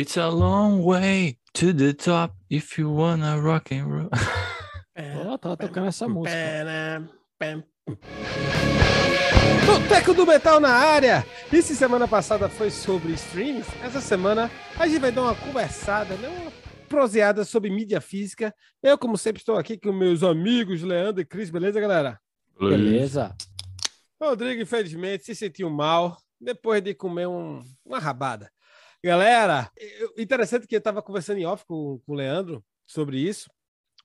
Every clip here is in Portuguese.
It's a long way to the top if you wanna rock and roll. Ó, tava tocando essa música. Boteco do Metal na área! E se semana passada foi sobre streams, essa semana a gente vai dar uma conversada, né? uma proseada sobre mídia física. Eu, como sempre, estou aqui com meus amigos Leandro e Cris, beleza, galera? Beleza. Rodrigo, infelizmente, se sentiu mal depois de comer um- uma rabada. Galera, interessante que eu estava conversando em off com, com o Leandro sobre isso,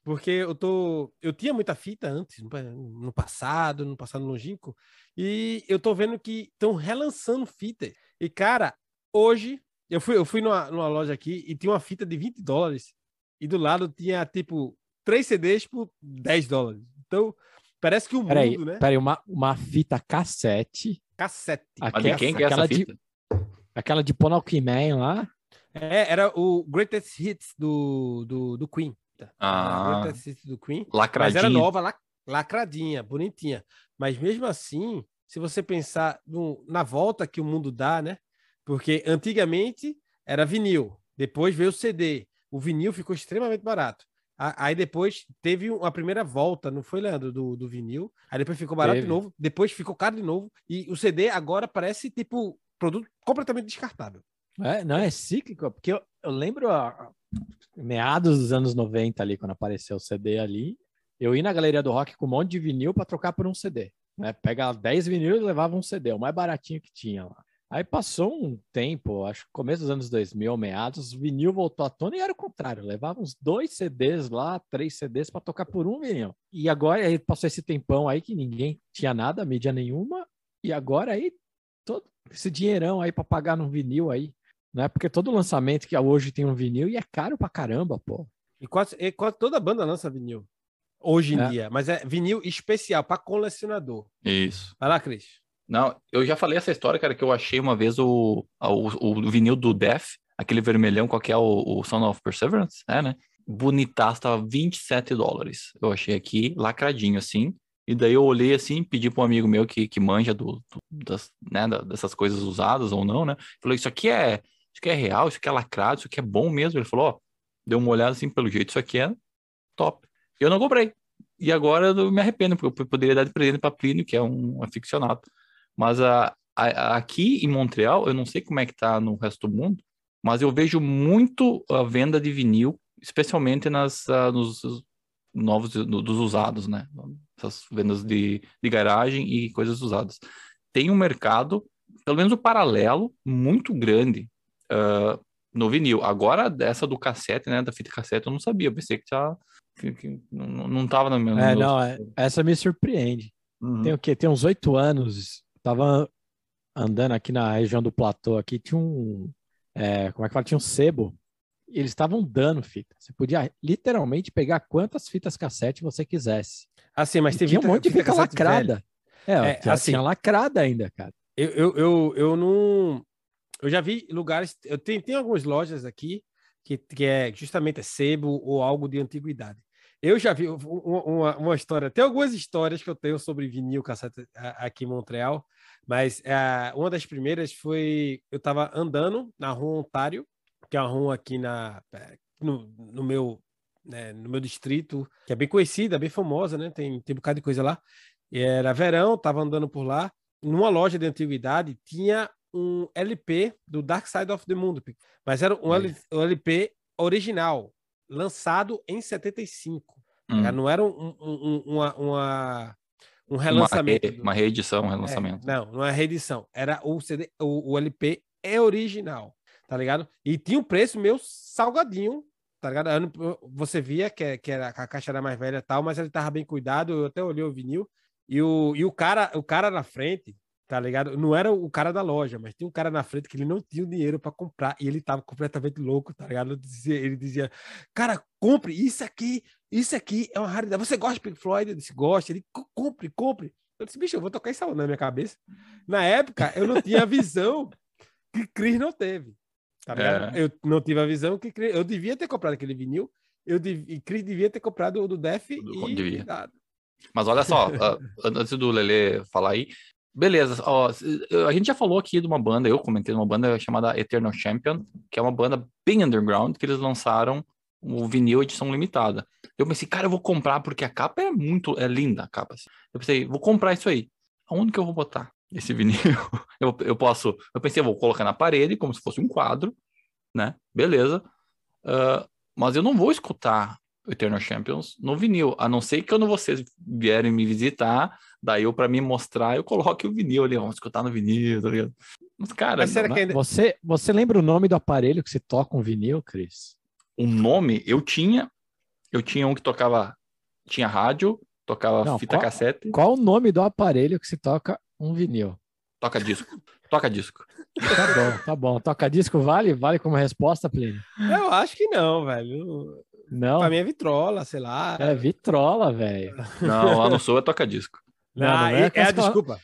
porque eu tô, eu tinha muita fita antes, no, pa- no passado, no passado longínquo, e eu tô vendo que estão relançando fita. E, cara, hoje, eu fui, eu fui numa, numa loja aqui e tinha uma fita de 20 dólares, e do lado tinha, tipo, três CDs por 10 dólares. Então, parece que o Peraí, mundo, né? peraí, uma, uma fita cassete. Cassete. Mas Aque- de quem que é essa aquela de, fita? Aquela de Ponalky Man lá. É, era o Greatest Hits do, do, do Queen. Tá? Ah. Greatest Hits do Queen. Mas Lacradinha. era nova, lac- lacradinha, bonitinha. Mas mesmo assim, se você pensar no- na volta que o mundo dá, né? Porque antigamente era vinil, depois veio o CD. O vinil ficou extremamente barato. Aí depois teve uma primeira volta, não foi, Leandro, do, do vinil. Aí depois ficou barato Teve. de novo, depois ficou caro de novo. E o CD agora parece tipo produto completamente descartável. É, não, é cíclico, porque eu, eu lembro a, a- meados dos anos 90 ali, quando apareceu o CD ali, eu ia na galeria do rock com um monte de vinil para trocar por um CD. Né? Pega 10 vinil e levava um CD, o mais baratinho que tinha lá. Aí passou um tempo, acho que começo dos anos 2000, meados, o vinil voltou à tona e era o contrário, levava uns dois CDs lá, três CDs para tocar por um vinil. E agora aí passou esse tempão aí que ninguém tinha nada, mídia nenhuma, e agora aí todo esse dinheirão aí para pagar num vinil aí, né? Porque todo lançamento que hoje tem um vinil e é caro pra caramba, pô. E quase, e quase toda banda lança vinil. Hoje em É. dia. Mas é vinil especial para colecionador. Isso. Vai lá, Cris. Não, eu já falei essa história, cara, que eu achei uma vez o, o, o vinil do Def, aquele vermelhão, qual que é o, o Son of Perseverance, é, né? Bonitaço, tava 27 dólares. Eu achei aqui, lacradinho, assim. E daí eu olhei assim, pedi para um amigo meu que, que manja do, do- das, né, dessas coisas usadas ou não, né? Falou, isso aqui é, isso aqui é real, isso aqui é lacrado, isso aqui é bom mesmo. Ele falou, ó, deu uma olhada assim, pelo jeito, isso aqui é top. Eu não comprei. E agora eu me arrependo, porque eu poderia dar de presente para Plínio, que é um aficionado. Mas a, a- aqui em Montreal, eu não sei como é que tá no resto do mundo, mas eu vejo muito a venda de vinil, especialmente nas, ah, nos novos, no- dos usados, né? Essas vendas de, de garagem e coisas usadas. Tem um mercado, pelo menos o paralelo, muito grande ah, no vinil. Agora, dessa do cassete, né? Da fita cassete, eu não sabia. Eu pensei que, já, que, que não, não tava na minha. É, não, é- essa me surpreende. Uhum. Tem o quê? Tem uns oito anos, tava andando aqui na região do platô aqui, tinha um, é, como é que fala? Tinha um sebo. Eles estavam dando fita. Você podia literalmente pegar quantas fitas cassete você quisesse. Assim, mas E tinha um fita- monte de fita velha. lacrada. É, É, tinha, assim- tinha lacrada ainda, cara. Eu, eu, eu, eu não. Eu já vi lugares. Eu tenho, tem algumas lojas aqui que, que é justamente é sebo ou algo de antiguidade. Eu já vi um- um- uma, uma história. Tem algumas histórias que eu tenho sobre vinil cassete aqui em Montreal, mas ah, uma das primeiras foi. Eu estava andando na rua Ontário, que é uma rua aqui na, eh, no, no meu. né, no meu distrito, que é bem conhecida, bem famosa, né? Tem, tem um bocado de coisa lá. E era verão, tava andando por lá. Numa loja de antiguidade tinha um LP do Dark Side of the Moon, mas era um. L- um LP original, lançado em 75. Hum. tá? Não era um, um- um- uma, uma- um Uma, relançamento. re- uma reedição, um É, relançamento. não, não é reedição. Era o CD, o, o LP é original, tá ligado? E tinha um preço meio salgadinho, tá ligado? Você via que, que era, a caixa era mais velha e tal, mas ele tava bem cuidado. Eu até olhei o vinil e o, e o cara, o cara na frente, tá ligado? Não era o cara da loja, mas tinha um cara na frente que ele não tinha dinheiro para comprar e ele tava completamente louco, tá ligado? Ele dizia, ele dizia, cara, compre isso aqui, isso aqui é uma raridade. Você gosta de Pink Floyd? Eu disse, gosta. Ele, "Co- compre, compre. Eu disse, bicho, eu vou tocar isso na minha cabeça. Na época, eu não tinha a visão que Chris não teve. Tá? É. Eu não tive a visão que eu devia ter comprado aquele vinil. Eu dev, Chris devia ter comprado o do Def Do- e devia. Mas olha só, ah, antes do Lele falar aí, Beleza, ó, a gente já falou aqui de uma banda, eu comentei de uma banda chamada Eternal Champion, que é uma banda bem underground, que eles lançaram o vinil edição limitada. Eu pensei, cara, eu vou comprar porque a capa é muito, é linda a capa. Assim. Eu pensei, vou comprar isso aí. Aonde que eu vou botar esse vinil? eu, eu posso, eu pensei, eu vou colocar na parede como se fosse um quadro, né? Beleza. Uh, mas eu não vou escutar Eternal Champions no vinil, a não ser que quando vocês vierem me visitar, daí eu para me mostrar, eu coloque o vinil ali, vamos escutar no vinil, tá ligado? Mas cara, Mas será não, que ainda... você você lembra o nome do aparelho que você toca um vinil, Cris? O nome eu tinha, eu tinha um que tocava tinha rádio, tocava não, fita qual, cassete. Qual o nome do aparelho que se toca um vinil? Toca disco. Toca disco. Tá bom, tá bom. Toca disco vale? Vale como resposta, Plínio? Eu acho que não, velho. Não. Pra mim é vitrola, sei lá. É vitrola, velho. Não, lá no sul é toca disco. Não, não, não é, é, a desculpa.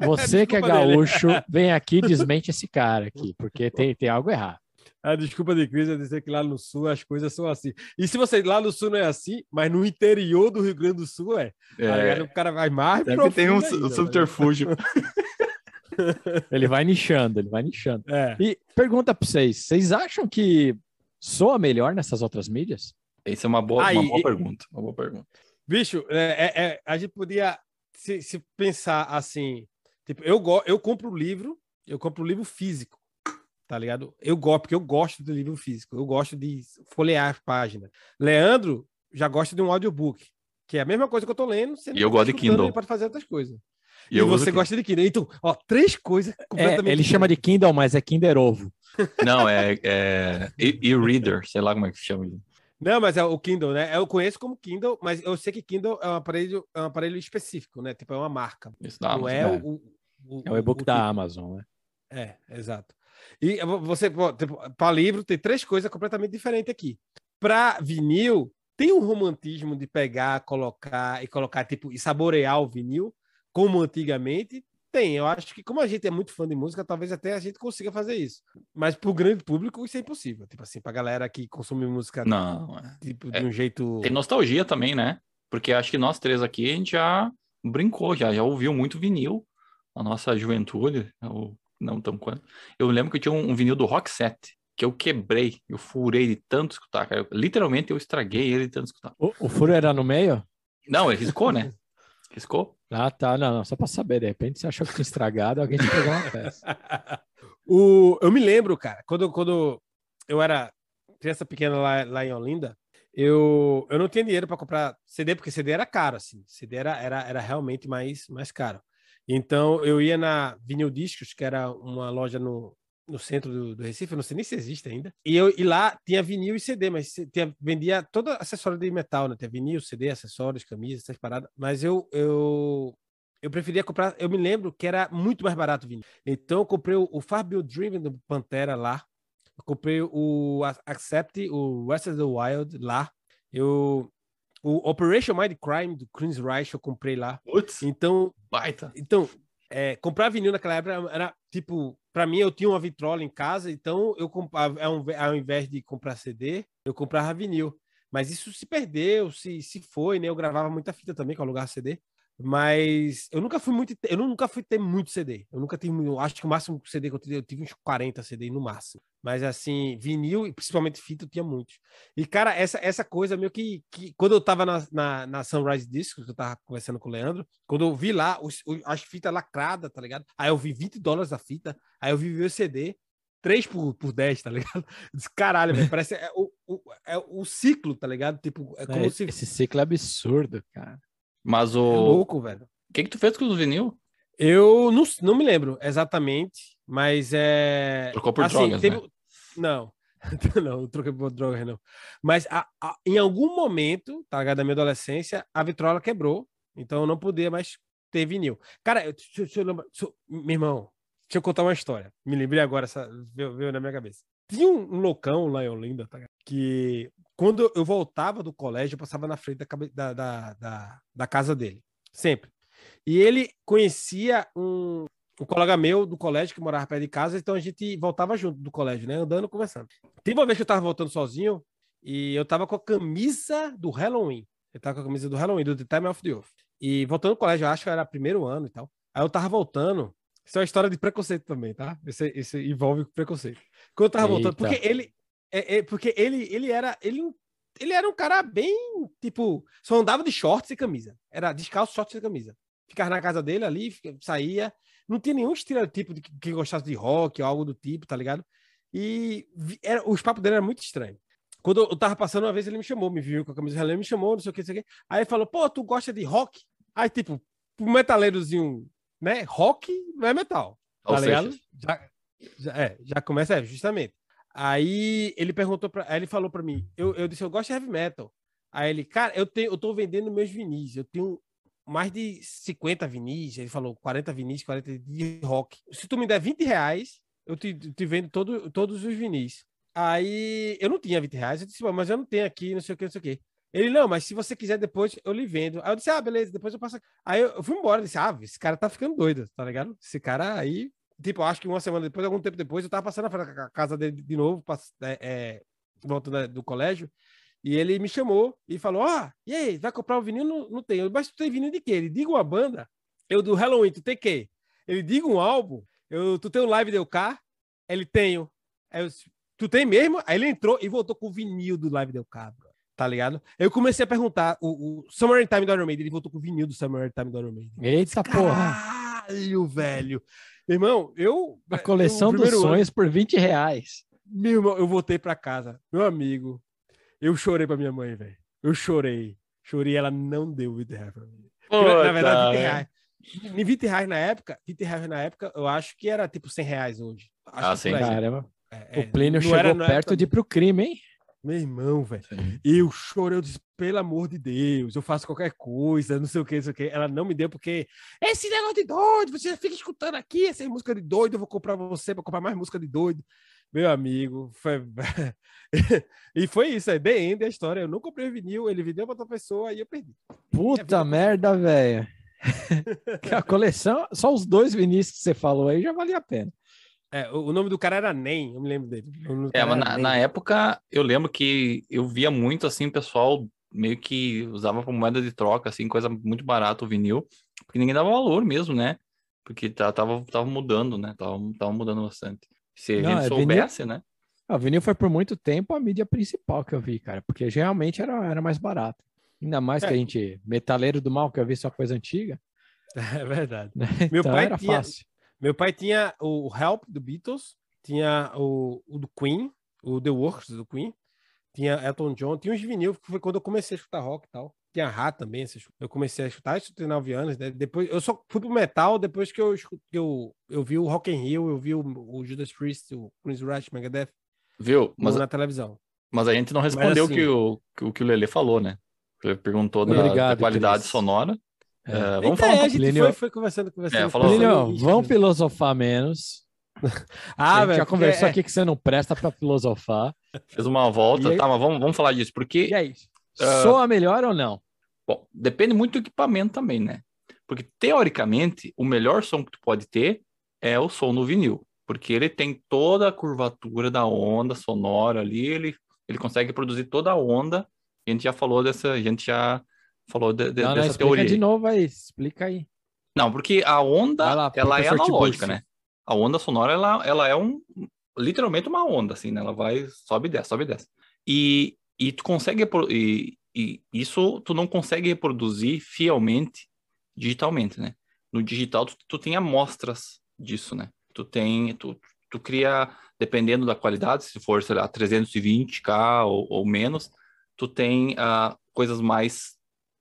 Você é que é gaúcho, vem aqui e desmente esse cara aqui, porque tem, tem algo errado. A desculpa de Cris é dizer que lá no sul as coisas são assim. E se você lá no sul não é assim, mas no interior do Rio Grande do Sul é. é. o cara vai mais Sempre tem um, ainda, um subterfúgio. ele vai nichando, ele vai nichando. É. E pergunta para vocês: vocês acham que soa melhor nessas outras mídias? Essa é uma boa, Aí, uma boa pergunta. Uma boa pergunta. Bicho, é, é, é, a gente podia se, se pensar assim: tipo, eu, go, eu compro o livro, eu compro o livro físico, tá ligado? Eu gosto, porque eu gosto do livro físico, eu gosto de folhear as páginas. Leandro já gosta de um audiobook, que é a mesma coisa que eu tô lendo. E eu gosto de Kindle. Pode fazer outras coisas. E, e você gosta de Kindle. Então, ó, três coisas é, completamente. É, ele chama de Kindle, mas é Kinder Ovo. Não, é, é e-reader, sei lá como é que se chama. Não, mas é o Kindle, né? Eu conheço como Kindle, mas eu sei que Kindle é um aparelho, é um aparelho específico, né? Tipo, é uma marca. Isso não Amazon, é, é. O, o, é o e-book da tipo. Amazon, né? É, exato. E você, para livro, tem três coisas completamente diferentes aqui. Para vinil, tem um romantismo de pegar, colocar e colocar, tipo, e saborear o vinil, como antigamente, tem. Eu acho que, como a gente é muito fã de música, talvez até a gente consiga fazer isso. Mas pro grande público, isso é impossível. Tipo assim, pra galera que consome música não, é. tipo, de é, um jeito. Tem nostalgia também, né? Porque acho que nós três aqui a gente já brincou, já, já ouviu muito vinil na nossa juventude, ou não tão quanto. Eu lembro que eu tinha um, um vinil do Rock Set, que eu quebrei, eu furei de tanto escutar, cara. literalmente eu estraguei ele de tanto escutar. O, o furo era no meio? Não, ele riscou, né? Riscou? Ah, tá. Não, não. Só para saber. De repente você achou que tinha estragado alguém te pegou uma peça. o, eu me lembro, cara, quando, quando eu era criança pequena lá, lá em Olinda, eu, eu não tinha dinheiro para comprar CD, porque CD era caro, assim. CD era, era, era realmente mais, mais caro. Então eu ia na Vinil Discos, que era uma loja no, no centro do, do, Recife, não sei nem se existe ainda. E, eu, e lá tinha vinil e CD, mas tinha, vendia todo acessório de metal, né? Tinha vinil, CD, acessórios, camisas, essas paradas. Mas eu, eu, eu preferia comprar, eu me lembro que era muito mais barato o vinil. Então eu comprei o, o Fabio Driven do Pantera lá. Eu comprei o Accept, o West of the Wild lá. Eu, o Operation Mind Crime do Chris Reich eu comprei lá. Putz, então, baita. Então, é, comprar vinil naquela época era tipo, para mim eu tinha uma vitrola em casa, então eu comprava, ao invés de comprar CD, eu comprava vinil. Mas isso se perdeu, se, se foi, né? Eu gravava muita fita também, com alugar CD. Mas eu nunca fui muito. Eu nunca fui ter muito CD. Eu nunca tive. Eu acho que o máximo CD que eu tive, eu tive uns 40 CD no máximo. Mas assim, vinil e principalmente fita eu tinha muitos. E, cara, essa, essa coisa meio que, que. Quando eu tava na, na, na Sunrise Discos, que eu tava conversando com o Leandro, quando eu vi lá os, as fitas lacradas, tá ligado? Aí eu vi 20 dólares a fita, aí eu vi o CD. 3 por, por 10, tá ligado? Caralho, velho, parece é o, o, é o ciclo, tá ligado? Tipo, é como é, se... Esse ciclo é absurdo, cara. Mas o. É louco, velho. O que, que tu fez com os vinil? Eu não, não me lembro exatamente, mas é. Trocou por assim, drogas, teve... né? Não. não, não troquei por drogas, não. Mas a, a, em algum momento, tá ligado? Da minha adolescência, a vitrola quebrou, então eu não podia mais ter vinil. Cara, eu, deixa, deixa eu lembrar. Deixa, meu irmão, deixa eu contar uma história. Me lembrei agora, essa, veio, veio na minha cabeça. Tinha um, um loucão lá em Olinda, tá, que quando eu voltava do colégio, eu passava na frente da, da, da, da casa dele. Sempre. E ele conhecia um, um colega meu do colégio que morava perto de casa, então a gente voltava junto do colégio, né? Andando, conversando. Teve uma vez que eu tava voltando sozinho e eu tava com a camisa do Halloween. Eu tava com a camisa do Halloween, do The Time of the Oath. E voltando do colégio, eu acho que era primeiro ano e tal. Aí eu tava voltando. Isso é uma história de preconceito também, tá? Esse, esse envolve preconceito. Quando eu tava voltando, Eita. porque ele. É, é, porque ele, ele era. Ele, ele era um cara bem. Tipo, só andava de shorts e camisa. Era descalço, shorts e camisa. Ficava na casa dele ali, saía. Não tinha nenhum estereotipo de que- gostasse de rock ou algo do tipo, tá ligado? E era, os papos dele eram muito estranhos. Quando eu, tava passando uma vez, ele me chamou, me viu com a camisa relé, me chamou, não sei o que, não sei o que. Aí ele falou, pô, tu gosta de rock? Aí, tipo, um metaleirozinho, né? Rock não é metal. Tá ligado? Já, já, é, já começa, é, justamente. Aí ele perguntou. Aí ele falou pra mim, eu, eu disse, eu gosto de heavy metal. Aí ele, cara, eu, tenho, eu tô vendendo meus vinis, eu tenho mais de 50 vinis, ele falou 40 vinis, 40 de rock. Se tu me der 20 reais, eu te, te vendo todo, todos os vinis. Aí eu não tinha 20 reais, eu disse, "Pô, mas eu não tenho aqui, não sei o que, não sei o que. Ele, não, mas se você quiser depois, eu lhe vendo. Aí eu disse, ah, beleza, depois eu passo. aqui." Aí eu, eu fui embora, disse, ah, esse cara tá ficando doido, tá ligado? Esse cara aí, tipo, acho que uma semana depois, algum tempo depois, eu tava passando na casa dele de novo, pass- é, é, voltando do colégio, e ele me chamou e falou, ó, e aí, vai comprar o vinil? Não, não tem. Eu, mas tu tem vinil de quê? Ele, diga uma banda. Eu, do Halloween, tu tem quê? Ele, diga um álbum. Eu, tu tem um live Del Car? Ele, tenho. Eu, tu tem mesmo? Aí ele entrou e voltou com o vinil do live Del Car, bro. Tá ligado? Eu comecei a perguntar, o, o Summer Time do Iron Maiden, ele voltou com o vinil do Summer in Time do Iron Maiden. Eita porra. Caralho, velho. Meu irmão, eu. A coleção eu, dos primeiro ano- sonhos por 20 reais. meu irmão, eu voltei pra casa. Meu amigo, eu chorei pra minha mãe, velho. Eu chorei. Chorei, ela não deu 20 reais pra mim. Porque, na, na verdade, 20 reais. Em 20 reais na época, 20 reais na época, eu acho que era tipo 100 reais hoje. Acho Ah, que sim. Caramba. É, é, o Plínio chegou perto época- de ir pro crime, hein? Meu irmão, velho. Eu chorei, eu disse, pelo amor de Deus, eu faço qualquer coisa, não sei o que, não sei o que. Ela não me deu porque esse negócio de doido, você fica escutando aqui essa música de doido, eu vou comprar pra você para comprar mais música de doido. Meu amigo, foi... e foi isso, é The End a história. Eu não comprei vinil, ele vendeu pra outra pessoa e eu perdi. Puta merda, velho. a coleção, só os dois vinis que você falou aí já valia a pena. É, o nome do cara era Nem, eu me lembro dele. É, mas na, na época eu lembro que eu via muito assim, o pessoal meio que usava como moeda de troca, assim, coisa muito barata o vinil, porque ninguém dava valor mesmo, né? Porque tá- tava, tava mudando, né? Tava, tava mudando bastante. Se a Não, gente é vinil- soubesse, né? Ah, O vinil foi por muito tempo a mídia principal que eu vi, cara, porque geralmente era, era mais barato. Ainda mais É. que a gente, metaleiro do mal, que eu vi só coisa antiga, É verdade. Meu então pai era tinha- fácil. Meu pai tinha o Help do Beatles, tinha o, o do Queen, o The Works do Queen, tinha Elton John, tinha uns vinil, que foi quando eu comecei a escutar rock e tal. Tinha Rá também, eu comecei a escutar, isso tem 9 anos, né? Depois, eu só fui pro metal depois que eu, eu, eu vi o Rock in Rio, eu vi o, o Judas Priest, o Prince Rush, Megadeth, Viu? Mas, na televisão. mas a gente não respondeu o assim- que o, que o que o Lele falou, né? Ele perguntou da, Obrigado, da qualidade Cris. sonora. É. É, vamos Então, falar um é, a pouco. gente Plínio- foi, foi conversando, conversando. É, falou- Plínio, vamos filosofar menos. Ah, a gente velho, já conversou é- aqui que você não presta pra filosofar. Fez uma volta. E aí- Tá, mas vamos, vamos falar disso. Porque E aí? Ah. Soa melhor ou não? Bom, depende muito do equipamento também, né? Porque teoricamente, o melhor som que tu pode ter é o som no vinil, porque ele tem toda a curvatura da onda sonora ali, ele, ele consegue produzir toda a onda. A gente já falou dessa, a gente já falou de- de- não, não, dessa explica teoria. de novo aí, explica aí. Não, porque a onda, lá, ela é analógica, né? A onda sonora, ela, ela é um, literalmente uma onda, assim, né? Ela vai, sobe e desce, sobe e desce. E, e tu consegue, e, e isso tu não consegue reproduzir fielmente digitalmente, né? No digital, tu, tu tem amostras disso, né? Tu tem, tu, tu cria, dependendo da qualidade, se for, sei lá, 320k ou, ou menos, tu tem ah, coisas mais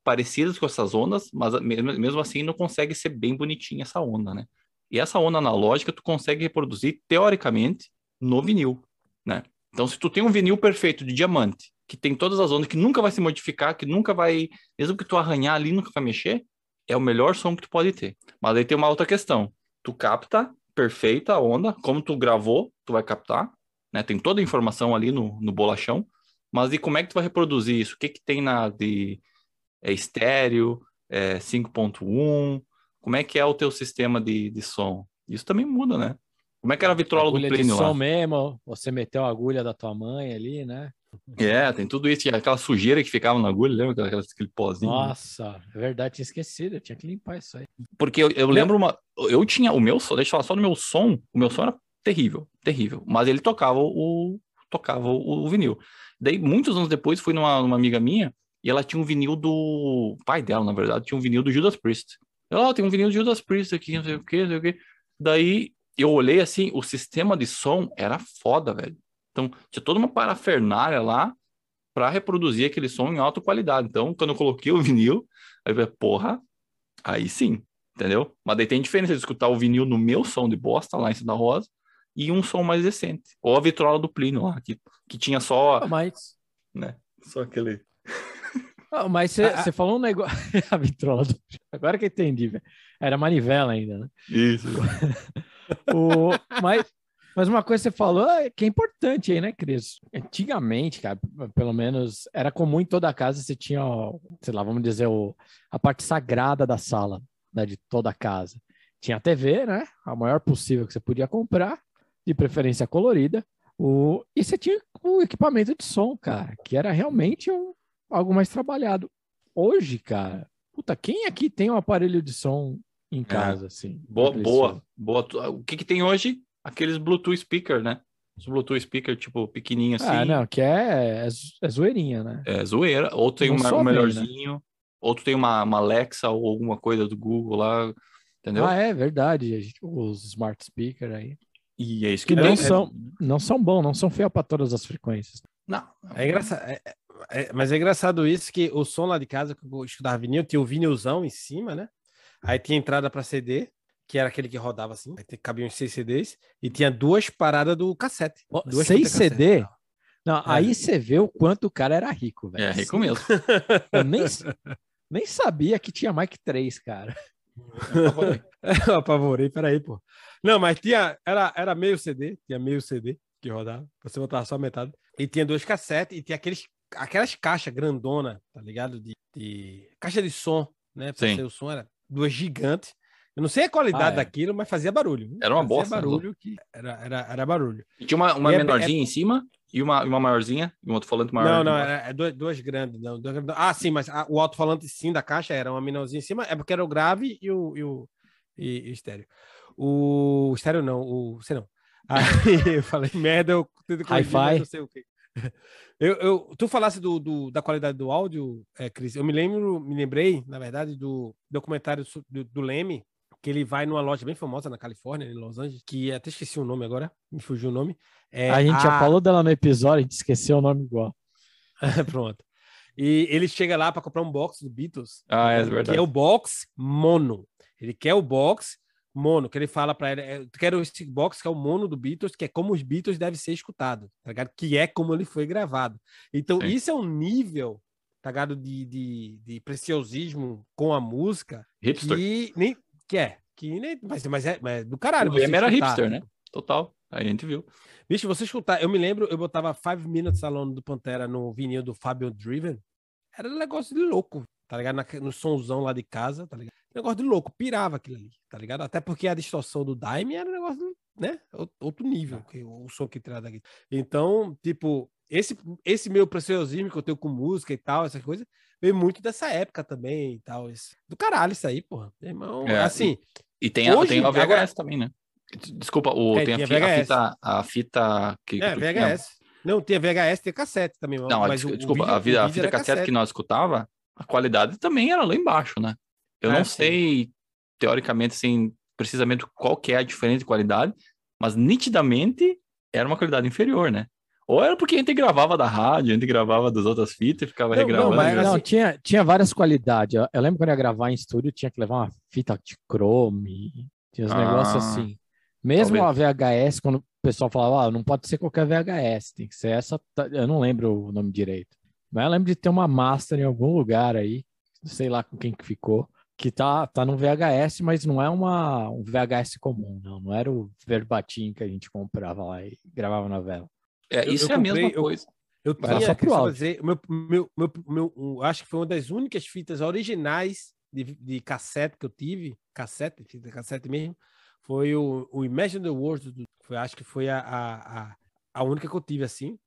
parecidas com essas ondas, mas mesmo, assim não consegue ser bem bonitinha essa onda, né? E essa onda analógica tu consegue reproduzir teoricamente no vinil, né? Então se tu tem um vinil perfeito de diamante, que tem todas as ondas, que nunca vai se modificar, que nunca vai, mesmo que tu arranhar ali, nunca vai mexer, é o melhor som que tu pode ter. Mas aí tem uma outra questão. Tu capta perfeita a onda, como tu gravou, tu vai captar, né? Tem toda a informação ali no, no bolachão, mas e como é que tu vai reproduzir isso? O que que tem na de é estéreo, é 5.1, como é que é o teu sistema de, de som? Isso também muda, né? Como é que era a vitrola do Agulha de Plínio som lá? mesmo, você meteu a agulha da tua mãe ali, né? É, tem tudo isso. Tinha aquela sujeira que ficava na agulha, lembra? Aquela, aquele pozinho. Nossa, é verdade, tinha esquecido. Eu tinha que limpar isso aí. Porque eu, eu lembro uma. Eu tinha o meu som, deixa eu falar só no meu som. O meu som era terrível, terrível. Mas ele tocava o. Tocava o, o vinil. Daí, muitos anos depois, fui numa, numa amiga minha e ela tinha um vinil do. pai dela, na verdade, tinha um vinil do Judas Priest. Ela, oh, tem um vinil do Judas Priest aqui, não sei o que, não sei o que. Daí eu olhei assim, o sistema de som era foda, velho. Então, tinha toda uma parafernália lá para reproduzir aquele som em alta qualidade. Então, quando eu coloquei o vinil, aí eu falei, porra, aí sim, entendeu? Mas daí tem diferença de escutar o vinil no meu som de bosta lá em Santa Rosa e um som mais decente. Ou a vitrola do Plínio lá, que, que tinha só. Ah, mas. Né? Só aquele. Ah, mas você ah, falou um negócio. a vitrola do. Agora que eu entendi, velho. Era manivela ainda, né? Isso. o... Mas mas uma coisa que você falou é que é importante aí, né, Cris? Antigamente, cara, pelo menos era comum em toda casa você tinha, sei lá, vamos dizer, o, a parte sagrada da sala, né, de toda a casa. Tinha a TV, né, a maior possível que você podia comprar, de preferência colorida, o, e você tinha o equipamento de som, cara, que era realmente um, algo mais trabalhado. Hoje, cara, puta, quem aqui tem um aparelho de som em é. casa, é. assim? Boa, boa, boa. O que que tem hoje? aqueles Bluetooth speaker, né? Os Bluetooth speaker, tipo, pequenininho assim. Ah, não, que é, é, é zoeirinha, né? É zoeira. Ou tem um, um melhorzinho, né? ou tu tem uma, uma Alexa ou alguma coisa do Google lá, entendeu? Ah, é verdade. Os smart speaker aí. E é isso que, que não, são, não são bons, não são feios para todas as frequências. Não, é engraçado. É, é, mas é engraçado isso que o som lá de casa que eu escutava vinil, tinha o vinilzão em cima, né? Aí tinha entrada para CD, que era aquele que rodava assim, aí cabia uns seis CDs, e tinha duas paradas do cassete. Duas seis CD? Não, é. aí você vê o quanto o cara era rico, velho. É, rico mesmo. Eu nem, nem sabia que tinha mais que três, cara. Eu apavorei, peraí, pô. Não, mas tinha, era, era meio CD, tinha meio CD que rodava, você botava só metade. E tinha dois cassetes, e tinha aqueles, aquelas caixas grandona, tá ligado? De, de caixa de som, né? Pra Sim. ser o som era duas gigantes. Eu não sei a qualidade ah, é. daquilo, mas fazia barulho. Era uma bosta. Né, barulho que era, era, era barulho. E tinha uma, uma é menorzinha é, em cima e uma, uma maiorzinha, e um alto-falante maior. Não, não, era, é duas, duas grandes. Não, duas, ah, sim, mas a, o alto-falante sim da caixa era uma menorzinha em cima, é porque era o grave e o, e o, e, e o estéreo. O estéreo não, o. Sei não. Aí eu falei merda, eu tento Hi-Fi. Não sei o quê. Eu, eu, tu falasse do, do, da qualidade do áudio, é, Cris. Eu me lembro, me lembrei, na verdade, do documentário do, do Leme, que ele vai numa loja bem famosa na Califórnia, em Los Angeles, que até esqueci o nome agora, me fugiu o nome. É a gente a... já falou dela no episódio, a gente esqueceu o nome igual. Pronto. E ele chega lá para comprar um box do Beatles. Ah, é verdade. Que é o box mono. Ele quer o box mono, que ele fala para ele, é, eu quero esse box que é o mono do Beatles, que é como os Beatles devem ser escutados, tá ligado? Que é como ele foi gravado. Então, Sim. isso é um nível, tá ligado? De, de, de preciosismo com a música Hipster. que nem, que é. Que nem, mas, mas, é, mas é do caralho. O Leme era hipster, né? Total. Aí a gente viu. Bicho, você escutar. Eu me lembro, eu botava Five Minutes Alone do Pantera no vinil do Fabio Driven. Era um negócio de louco, tá ligado? Na, no somzão lá de casa, tá ligado? Negócio de louco, pirava aquilo ali, tá ligado? Até porque a distorção do Daime era um negócio, né? Outro nível, que, o som que traz daqui. Então, tipo, esse, esse meu preciosismo que eu tenho com música e tal, essas coisas, veio muito dessa época também e tal. Esse, do caralho isso aí, porra. Irmão, é, assim. E, e tem, a, hoje, tem a VHS agora... também, né? Desculpa, o, é, tem a, a, fita, a fita que. É, VHS. Tinha... Não, tem a VHS, tem cassete também. Não, mas o, desculpa, o vídeo, a, a fita cassete, cassete, que nós escutava, a qualidade também era lá embaixo, né? Eu é, não sim. sei, teoricamente, assim, precisamente qual que é a diferença de qualidade, mas nitidamente era uma qualidade inferior, né? Ou era porque a gente gravava da rádio, a gente gravava das outras fitas e ficava não, regravando. Não, mas, não, tinha, tinha várias qualidades. Eu, eu, lembro quando eu ia gravar em estúdio, tinha que levar uma fita de chrome, tinha uns ah, negócios assim. Mesmo talvez. a VHS, quando o pessoal falava, ah, não pode ser qualquer VHS, tem que ser essa. Eu não lembro o nome direito. Mas eu lembro de ter uma master em algum lugar aí, sei lá com quem que ficou, que tá, tá no VHS, mas não é uma, um VHS comum, não. Não era o verbatim que a gente comprava lá e gravava na vela. É, isso eu, eu é comprei, a mesma coisa. Eu, eu tinha, só pro dizer, meu, meu, meu, meu, acho que foi uma das únicas fitas originais de, de cassete que eu tive, cassete, fita cassete mesmo, foi o, o Imagine the World, foi, acho que foi a, a, a, a única que eu tive assim.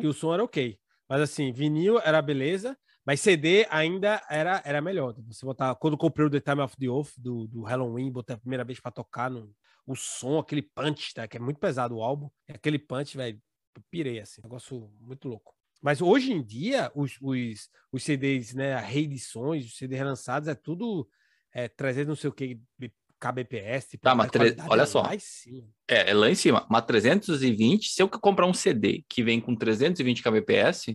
que o som era ok. Mas assim, vinil era beleza, mas CD ainda era, era melhor. Você botar, quando eu comprei o The Time of the Oath do, do Halloween, botei a primeira vez para tocar no, o som, aquele punch, tá? que é muito pesado o álbum, aquele punch, velho, pirei assim, negócio muito louco. Mas hoje em dia, os, os, os CDs, né, a reedições, os CDs relançados, é tudo é, 300 não sei o que, kbps. Tipo, tá, mas tre... olha só. É, é lá em cima. Mas 320, se eu comprar um CD que vem com 320 kbps,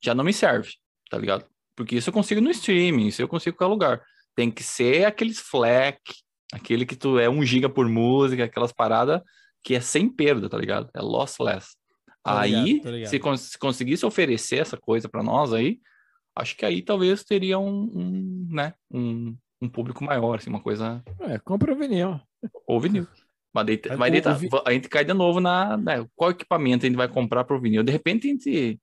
já não me serve, tá ligado? Porque isso eu consigo no streaming, isso eu consigo em qualquer lugar. Tem que ser aqueles FLAC, aquele que tu é 1 giga por música, aquelas paradas que é sem perda, tá ligado? É lossless. aí, ligado, se, cons se, conseguisse oferecer essa coisa para nós aí, acho que aí talvez teria um, um né, um, um público maior, assim, uma coisa. É, compra o vinil. Ou vinil. Mas, daí, mas daí tá, a gente cai de novo na. Né, qual equipamento a gente vai comprar pro vinil? De repente a gente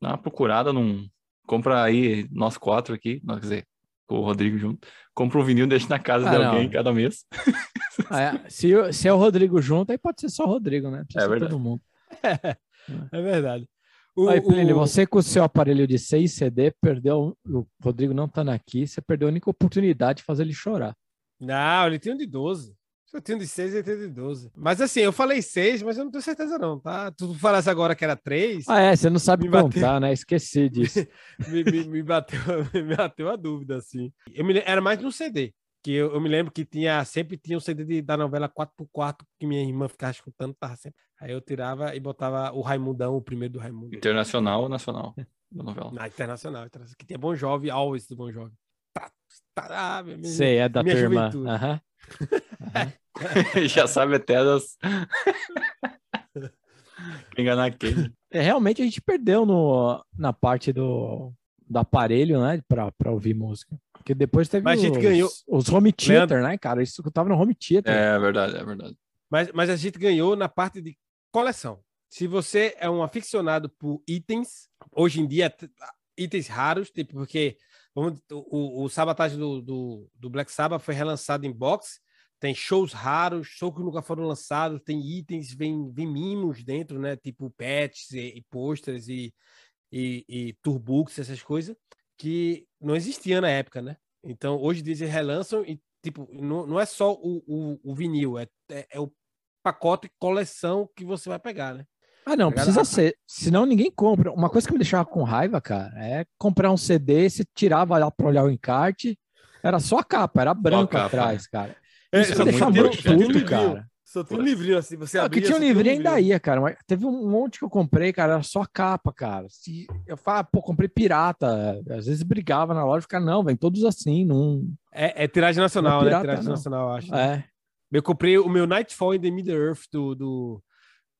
dá uma procurada num. Compra aí, nós quatro aqui, quer dizer, com o Rodrigo junto. Compra um vinil e deixa na casa ah, de alguém não. cada mês. Ah, é. Se, se é o Rodrigo junto, aí pode ser só o Rodrigo, né? Precisa é verdade. Todo mundo. É, é verdade. O, Aí, Plínio, o... você com o seu aparelho de 6 CD perdeu. O Rodrigo não tá aqui, você perdeu a única oportunidade de fazer ele chorar. Não, ele tem um de 12. Eu tenho de 6, ele tem de 12. Mas assim, eu falei 6, mas eu não tenho certeza, não, tá? Tu falasse agora que era 3. Ah, é, você não sabe contar, bateu... né? Esqueci disso. me, me, me, bateu, me bateu a dúvida, assim. Eu me... Era mais no CD que eu, eu, me lembro que tinha sempre tinha um CD de, da novela 4x4 que minha irmã ficava escutando, tava sempre. Aí eu tirava e botava o Raimundão, o primeiro do Raimundo. Internacional ou nacional da novela? Na internacional, internacional, que tinha Bon Jovi, always do Bon Jovi. Tá, tá, ah, minha, Sei, é da minha tua irmã. Uhum. Uhum. Já sabe até das. Enganar quem? É, realmente a gente perdeu no, na parte do, do aparelho, né? Pra, pra ouvir música. Porque depois teve mas a gente os, ganhou... os home theater, Leandro... né, cara? Isso que eu tava no home theater. É verdade, é verdade. Mas, mas a gente ganhou na parte de coleção. Se você é um aficionado por itens, hoje em dia, itens raros, tipo, porque vamos, o, o Sabotage do, do, do Black Sabbath foi relançado em box, tem shows raros, shows que nunca foram lançados, tem itens, vem, vem mimos dentro, né? Tipo patches e, e posters e, e, e turbooks, essas coisas que não existia na época, né? Então, hoje eles relançam e, tipo, não, não é só o, o, o vinil, é, é, é, o pacote coleção que você vai pegar, né? Ah, não, precisa ser. Senão ninguém compra. Uma coisa que me deixava com raiva, cara, é comprar um CD, você tirava lá para olhar o encarte, era só a capa, era branco atrás, cara. É, Isso é, me deixava muito puto, cara. Só tem um livrinho assim, você abria... Que tinha um livrinho ainda ia, cara. Mas teve um monte que eu comprei, cara, era só capa, cara. Se eu falo, pô, comprei pirata. Às vezes brigava na loja, cara, não, vem todos assim, não... É, é tiragem nacional, é pirata, né? Tiragem não. nacional, acho. É. Eu comprei o meu Nightfall in the Middle-earth do, do,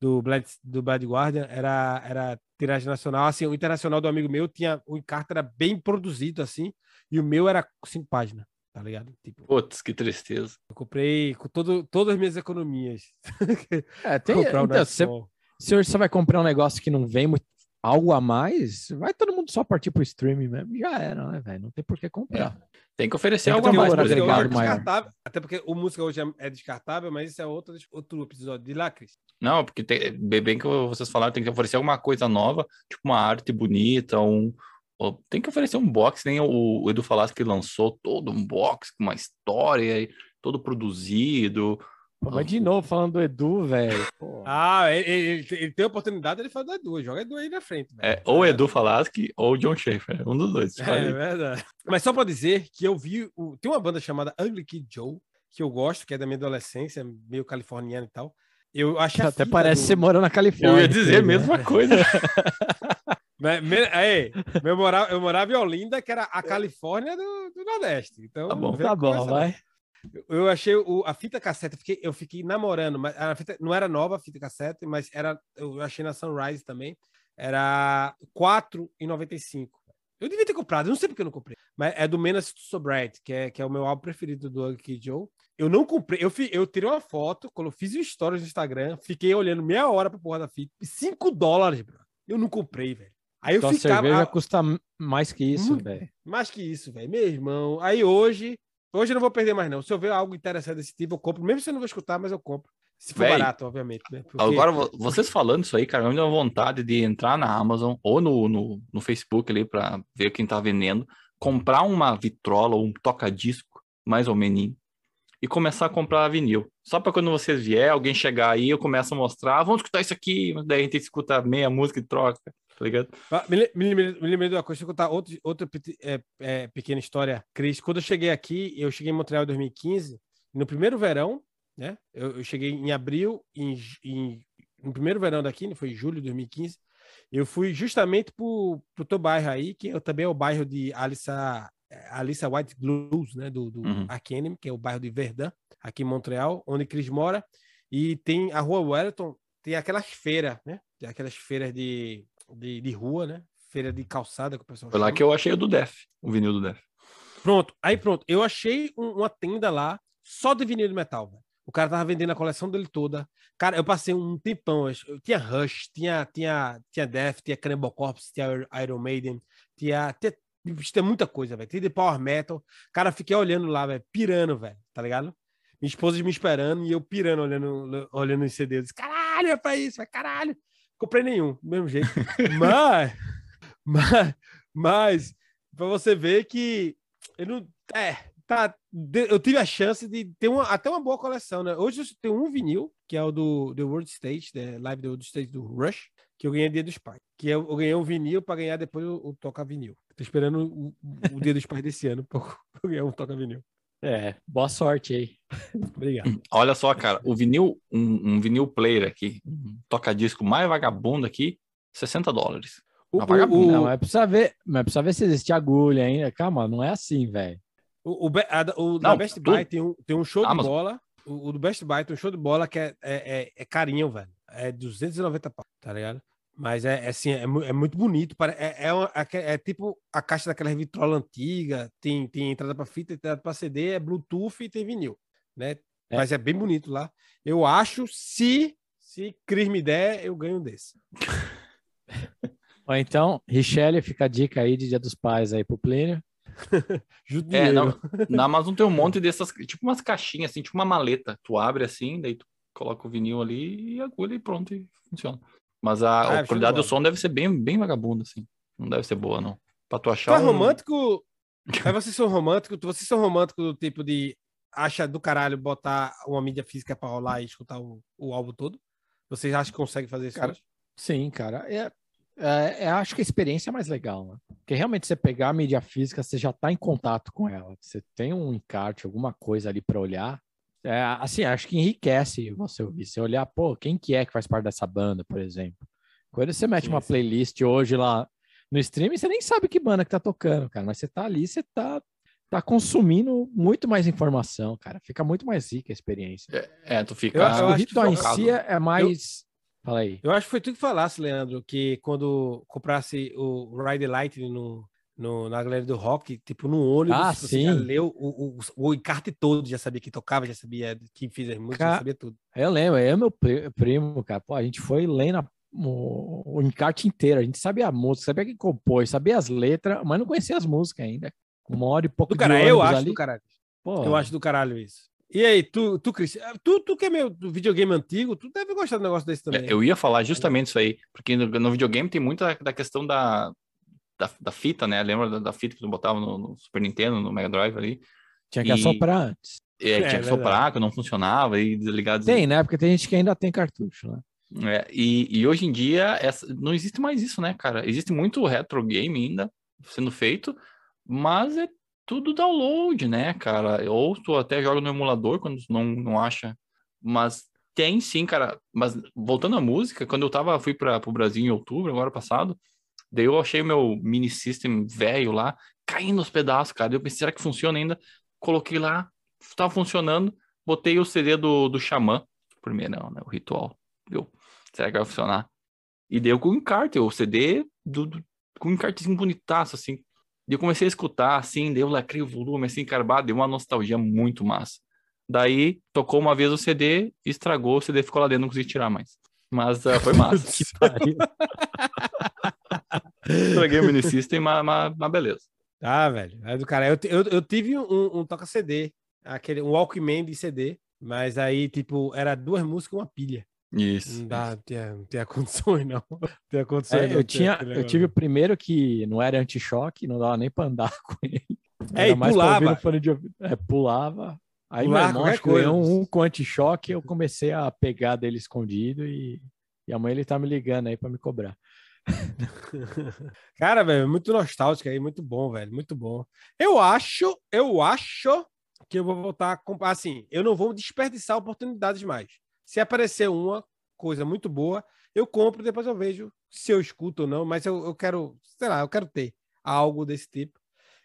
do, Blade, do Blade Guardian, era, era tiragem nacional. Assim, o internacional do amigo meu tinha... O encarte era bem produzido, assim, e o meu era cinco páginas tá ligado? Tipo, Putz, que tristeza. Eu comprei com todo, todas as minhas economias. É, tem, comprar então, você, se você vai comprar um negócio que não vem muito, algo a mais, vai todo mundo só partir pro streaming mesmo. Já era, né, velho? Não tem por que comprar. É. Tem que oferecer tem algo a mais. Agregado maior. Até porque o música hoje é, é descartável, mas isso é outro, outro episódio de lacres. Não, porque tem, bem que vocês falaram, tem que oferecer alguma coisa nova, tipo uma arte bonita, um, tem que oferecer um box, nem o, Edu falasse que lançou todo um box com uma história, todo produzido. Pô, mas de novo, falando do Edu, velho. Ah, ele, ele, ele, tem oportunidade, ele fala do Edu, joga Edu aí na frente. É, ou Edu Falaschi ou John Schaefer, um dos dois. É, verdade. Mas só pra dizer que eu vi, o, tem uma banda chamada Ugly Kid Joe, que eu gosto, que é da minha adolescência, meio californiana e tal. Eu achei Até parece do... ser morando na Califórnia. Eu ia dizer a mesma né? coisa. Aí, eu morava, eu morava em Olinda, que era a Califórnia do, do Nordeste. Então, tá bom, tá bom, vai. Eu achei o, a fita cassete, fiquei, eu fiquei namorando, mas a fita, não era nova a fita cassete, mas era, eu achei na Sunrise também, era R$4,95. Eu devia ter comprado, não sei porque eu não comprei, mas é do Menace to Sobriety, que é, que é o meu álbum preferido do Ugly Joe. Eu não comprei, eu, eu tirei uma foto, quando eu fiz um story no Instagram, fiquei olhando meia hora pra porra da fita, 5 dólares, bro. Eu não comprei, velho. Aí eu Só ficava. cerveja custa mais que isso, velho. Mais que isso, velho. Meu irmão. Aí hoje. Hoje eu não vou perder mais, não. Se eu ver algo interessante desse tipo, eu compro. Mesmo se eu não vou escutar, mas eu compro. Se for Véi, barato, obviamente, né? Porque- Agora, vo- vocês falando isso aí, cara, me deu vontade de entrar na Amazon ou no, no, no Facebook ali pra ver quem tá vendendo, comprar uma vitrola ou um toca-disco, mais ou menos, e começar a comprar vinil. Só pra quando vocês vier, alguém chegar aí, eu começo a mostrar, ah, vamos escutar isso aqui, daí a gente escuta meia música e troca, tá ligado? Ah, Me, me me lembrei de uma coisa, deixa eu contar outra, outra é, é, pequena história. Cris, quando eu cheguei aqui, eu cheguei em Montreal em 2015, no primeiro verão, né? Eu, eu cheguei em abril, em, em- no primeiro verão daqui, né, foi em julho de 2015, eu fui justamente pro, pro teu bairro aí, que é, também é o bairro de Alissa, Alissa White Blues, né? Do, do Uhum. Arc Enemy, que é o bairro de Verdun, aqui em Montreal, onde Cris mora. E tem a rua Wellington, tem aquelas feiras, né? Tem aquelas feiras de, de, de rua, né? Feira de calçada que o pessoal Foi lá chama. que eu achei o do Def, o vinil do Def. Pronto, aí pronto. Eu achei um- uma tenda lá só de vinil de metal, velho. O cara tava vendendo a coleção dele toda. Cara, eu passei um tempão. Eu, tinha Rush, tinha, tinha, tinha Death, tinha Cannibal Corpse, tinha Iron Maiden, tinha, tinha, tinha muita coisa, velho. Tinha de Power Metal. Cara, fiquei olhando lá, velho, pirando, velho, tá ligado? Minha esposa me esperando e eu pirando, olhando, olhando os CD. Eu disse, caralho, é pra isso, velho, caralho. Comprei nenhum, do mesmo jeito. mas, mas, mas, pra você ver que eu não. É, tá. Eu tive a chance de ter uma, até uma boa coleção, né? Hoje eu tenho um vinil, que é o do The World Stage, né? Live The World Stage do Rush, que eu ganhei dia dos pais. Que eu, eu ganhei um vinil para ganhar depois o, o toca vinil. Tô esperando o, o dia dos pais desse ano eu ganhar um toca vinil. É, boa sorte aí. Obrigado. Olha só, cara, o vinil, um, um vinil player aqui, um toca-disco mais vagabundo aqui, 60 dólares. O, o, Não, mas precisa ver, mas precisa ver se existe agulha ainda. Calma, não é assim, velho. o, o a da- o Não, Best tudo. Buy tem um, tem um show de bola. O, o do Best Buy tem um show de bola que é, é, é, é carinho, velho. É 290 pau, tá ligado? Mas é, é assim, é, é muito bonito. É, é, uma- é, é tipo a caixa daquela vitrola antiga. Tem, tem entrada para fita, entrada para CD, é Bluetooth e tem vinil, né? É. Mas é bem bonito lá. Eu acho, se, se Cris me der, eu ganho um desse. Ou então, Richelle, fica a dica aí de Dia dos Pais aí pro Plínio. É, não, na Amazon tem um monte dessas, tipo umas caixinhas, assim, tipo uma maleta. Tu abre assim, daí tu coloca o vinil ali e agulha e pronto, e funciona. Mas a, Ah, de qualidade do som deve ser bem, bem vagabunda, assim. Não deve ser boa, não. Pra tu Tu achar é um... romântico? Mas vocês são românticos? Vocês são românticos do tipo de acha do caralho botar uma mídia física pra rolar e escutar o, o álbum todo? Vocês acham que conseguem fazer isso? Cara, hoje? Sim, cara. É, é, é, acho que a experiência é mais legal, né? Porque realmente você pegar a mídia física, você já está em contato com ela. Você tem um encarte, alguma coisa ali para olhar. É, assim, acho que enriquece você ouvir. Você olhar, pô, quem que é que faz parte dessa banda, por exemplo. Quando você mete Sim, uma sim. playlist hoje lá no streaming, você nem sabe que banda que tá tocando, cara. Mas você tá ali, você tá, tá consumindo muito mais informação, cara. Fica muito mais rica a experiência. É, tu fica... Eu- eu Acho que o ritual em si é, é mais. Fala aí. Eu acho que foi tu que falasse, Leandro, que quando comprasse o Ride Lightning no, no, na galera do rock, tipo no ônibus, Ah, você já sim. leu o, o, o encarte todo, já sabia que tocava, já sabia quem fez as músicas, Ca- já sabia tudo. Eu lembro, eu e meu pri- primo, cara, pô, a gente foi lendo a- o, o encarte inteiro, a gente sabia a música, sabia quem compôs, sabia as letras, mas não conhecia as músicas ainda. Uma hora e pouco Do de caralho, eu acho ali. do caralho. Pô, Eu acho do caralho isso. E aí, tu, tu, Cris, tu, tu que é meu videogame antigo, tu deve gostar do negócio desse também. É, Eu ia falar justamente isso aí, porque no, no videogame tem muita da questão da, da, da fita, né? Lembra da, da fita que tu botava no, no Super Nintendo, no Mega Drive ali? tinha que e- assoprar antes. É, É, tinha que verdade. soprar, que não funcionava, e desligar... des- Tem, né? Porque tem gente que ainda tem cartucho, né? É, e, e hoje em dia essa, não existe mais isso, né, cara? Existe muito retro game ainda sendo feito, mas é tudo download, né, cara? Ou tu até joga no emulador quando não, não acha. Mas tem sim, cara. Mas voltando à música, quando eu tava, fui para o Brasil em outubro, agora passado, daí eu achei o meu mini system velho lá, caindo aos pedaços, cara. Eu pensei, será que funciona ainda? Coloquei lá, tava funcionando, botei o CD do, do Xamã, primeiro não, né? O ritual, viu? Será que vai funcionar? E deu com o encarte, o CD do, do- com um encartezinho bonitaço, assim. E eu comecei a escutar, assim, daí eu lacrei o volume, assim, carbado, deu uma nostalgia muito massa. Daí, tocou uma vez o CD, estragou, o CD ficou lá dentro, não consegui tirar mais. Mas ah, foi massa. Que pariu. Estraguei o mini system, mas, mas, mas beleza. Ah, velho. É do cara. Eu, eu, eu tive um, um toca-CD, aquele, um Walkman de CD, Mas aí, tipo, era duas músicas e uma pilha. Isso. Não, dá, não, tinha, não tinha condições, não. Não tinha condições. É, não, eu, tinha, eu negócio. tive o primeiro que não era anti-choque, não dava nem pra andar com ele. É, Era e pulava. no fone de ouvido. É, pulava. Aí Pulava meu irmão acho que um, um com anti-choque, eu comecei a pegar dele escondido e, e amanhã ele tá me ligando aí pra me cobrar. Cara, velho, muito nostálgico aí, muito bom, velho, muito bom. Eu acho, eu acho que eu vou voltar a comprar. Assim, eu não vou desperdiçar oportunidades mais. Se aparecer uma coisa muito boa, eu compro, depois eu vejo se eu escuto ou não, mas eu, eu quero, sei lá, eu quero ter algo desse tipo.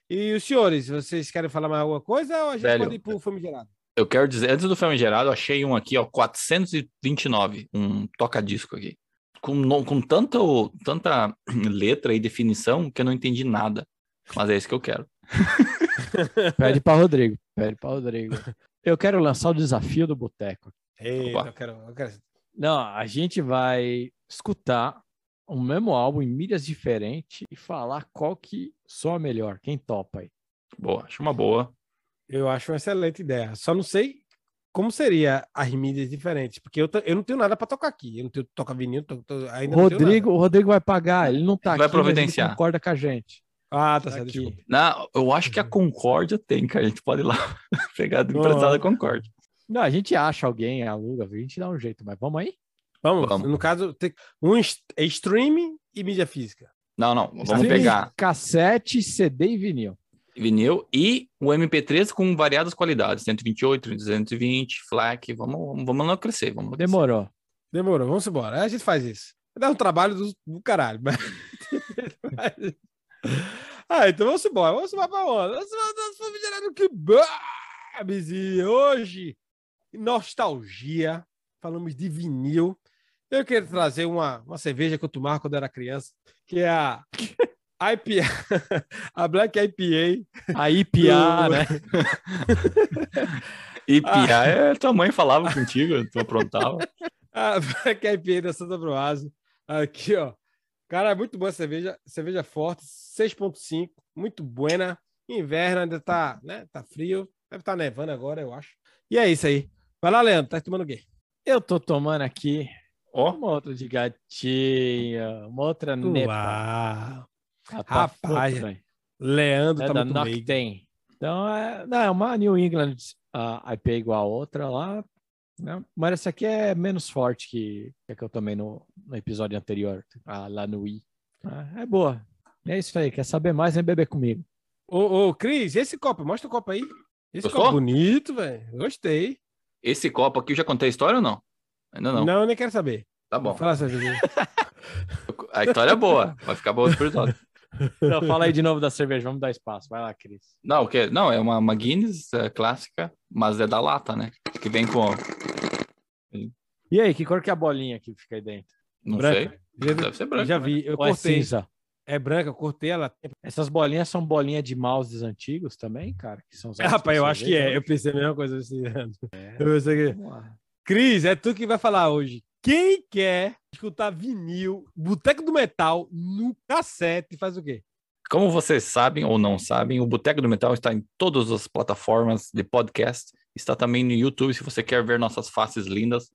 E os senhores, vocês querem falar mais alguma coisa ou a gente Velho, pode ir pro famigerado? Eu quero dizer, antes do filme gerado, eu achei um aqui, ó, 429, um toca-disco aqui. Com, com tanto, tanta letra e definição que eu não entendi nada. Mas é isso que eu quero. Pede pra Rodrigo. Pede pra Rodrigo. Eu quero lançar o desafio do Boteco. Eu quero, eu quero. Não, a gente vai escutar o mesmo álbum em mídias diferentes e falar qual que soa melhor. Quem topa aí? Boa, acho uma boa. Eu acho uma excelente ideia. Só não sei como seria as mídias diferentes, porque eu, eu não tenho nada para tocar aqui. Eu não tenho toca vinil, to, to, ainda não tenho Rodrigo, o Rodrigo vai pagar. Ele não tá Ele vai aqui, ele providenciar. concorda com a gente. Ah, tá certo, Aqui. desculpa. Não, eu acho que a Concórdia tem, cara. A gente pode ir lá pegar do emprestado da Concórdia. Não, a gente acha alguém, aluga, a gente dá um jeito, mas vamos aí? Vamos, Vamos. no caso, tem um é streaming e mídia física. Não, não, vamos Streaming, pegar Cassete, CD e vinil. Vinil e o MP3 com variadas qualidades, 128, 220, FLAC, vamos, vamos não crescer, vamos crescer. Demorou. Demorou, vamos embora. A gente faz isso. Dá um trabalho do, do caralho. Mas... ah, então vamos embora. Vamos embora pra onde? Vamos vamos gerar no que babes. E hoje, nostalgia. Falamos de vinil. Eu queria trazer uma, uma cerveja que eu tomava quando era criança, que é a IPA, a Black IPA. A IPA, Do- né? E Pia, é, tua mãe falava contigo, tu aprontava. A Black IPA da Santa Broase. Aqui, ó. Cara, é muito boa a cerveja. Cerveja forte, 6.5. Muito buena. Inverno ainda tá, né? Tá frio. Deve estar nevando agora, eu acho. E é isso aí. Vai lá, Leandro. Tá tomando o quê? Eu tô tomando aqui Ó, uma outra de gatinha, uma outra nepa. Uau. Ela tá Rapaz, fofa, velho. Leandro É tá da muito meio. Noctem. Então, é, não, é uma New England a IPA igual a outra lá. Né? Mas essa aqui é menos forte que, que a que eu tomei no, no episódio anterior, a lá no I. Ah, é boa. É isso aí. Quer saber mais? Vem beber comigo. Ô, ô, Cris, esse copo, mostra o copo aí. Esse Gostou? copo bonito, velho. Gostei. esse copo aqui eu já contei a história ou não? Ainda não. Não, eu nem quero saber. Tá bom. Fala. A história é boa, vai ficar boa no episódio. Então, fala aí de novo da cerveja. Vamos dar espaço. Vai lá, Cris. Não, o que? Não, é uma, uma Guinness é, clássica, mas é da lata, né? Que vem com. E aí, que cor que é a bolinha que fica aí dentro? Não Branca. sei. Deve ser Eu branco. já né? vi. Eu Ou é cortei. cinza? É branca, eu cortei ela. Essas bolinhas são bolinhas de mouses antigos também, cara? Que são É, rapaz, eu acho que é. cerveja? Eu pensei a mesma coisa. Esse ano. É. Eu pensei que... Cris, é tu que vai falar hoje. Quem quer escutar vinil, Boteco do Metal, no cassete, faz o quê? Como vocês sabem ou não sabem, o Boteco do Metal está em todas as plataformas de podcast. Está também no YouTube, se você quer ver nossas faces lindas.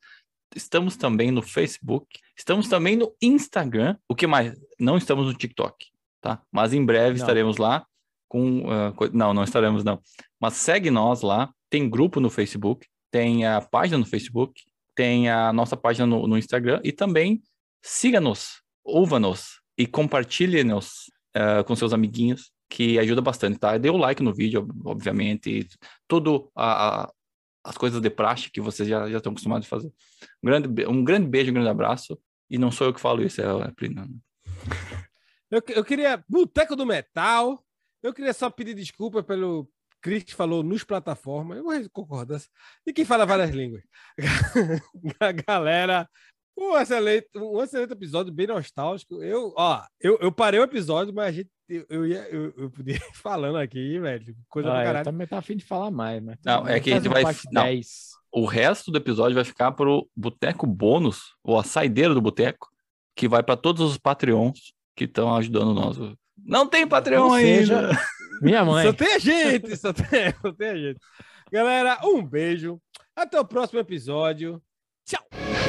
Estamos também no Facebook. Estamos também no Instagram. O que mais? Não estamos no TikTok, tá? Mas em breve Não. estaremos lá com... ah, co- não, não estaremos não. Mas segue nós lá. Tem grupo no Facebook. Tem a página no Facebook. Tem a nossa página no, no Instagram. E também siga-nos, ouva-nos e compartilhe-nos eh, com seus amiguinhos, que ajuda bastante, tá? Dê o like no vídeo, obviamente, tudo a, a- as coisas de praxe que vocês já, já estão acostumados a fazer. Um grande, um grande beijo, um grande abraço. E não sou eu que falo isso, é a Prina. Eu, eu queria Boteco do Metal. Eu queria só pedir desculpa pelo Cris que falou nos plataformas. Eu vou concordar. E quem fala várias línguas. a galera. Um excelente, um excelente episódio, bem nostálgico. Eu, ó, eu, eu parei o episódio, mas a gente, eu, eu ia, eu, eu podia ir falando aqui, velho. Coisa Ah, do eu caralho. também tá afim de falar mais, mas Não, tudo é que a gente vai- não. 10. O resto do episódio vai ficar pro Boteco Bônus, ou a saideira do Boteco, que vai para todos os Patreons que estão ajudando nós. Não tem Patreon Ou ainda. Minha mãe. Só tem a gente, só tem, só tem a gente. Galera, um beijo. Até o próximo episódio. Tchau!